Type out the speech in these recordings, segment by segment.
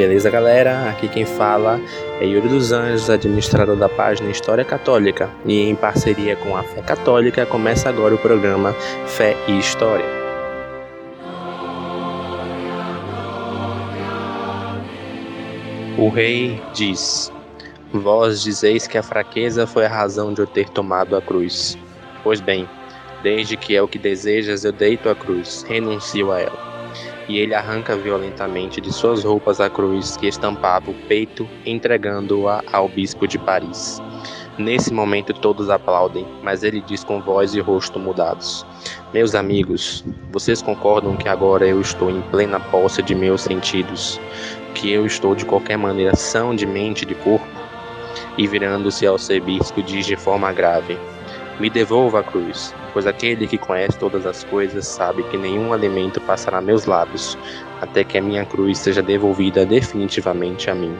Beleza, galera? Aqui quem fala é Yuri dos Anjos, administrador da página História Católica, e em parceria com a Fé Católica começa agora o programa Fé e História. O rei diz: Vós dizeis que a fraqueza foi a razão de eu ter tomado a cruz. Pois bem, desde que é o que desejas, eu deito a cruz, renuncio a ela e ele arranca violentamente de suas roupas a cruz que estampava o peito, entregando-a ao bispo de Paris. Nesse momento todos aplaudem, mas ele diz com voz e rosto mudados: Meus amigos, vocês concordam que agora eu estou em plena posse de meus sentidos, que eu estou de qualquer maneira são de mente e de corpo? E virando-se ao bispo diz de forma grave: me devolva a cruz, pois aquele que conhece todas as coisas sabe que nenhum alimento passará meus lábios, até que a minha cruz seja devolvida definitivamente a mim.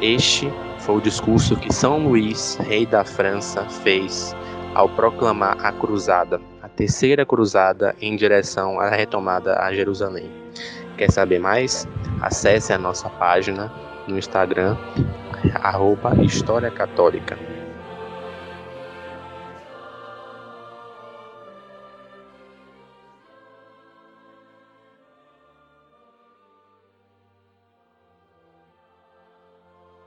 Este foi o discurso que São Luís, rei da França, fez ao proclamar a cruzada, a terceira cruzada em direção à retomada a Jerusalém. Quer saber mais? Acesse a nossa página no Instagram, arroba História Católica.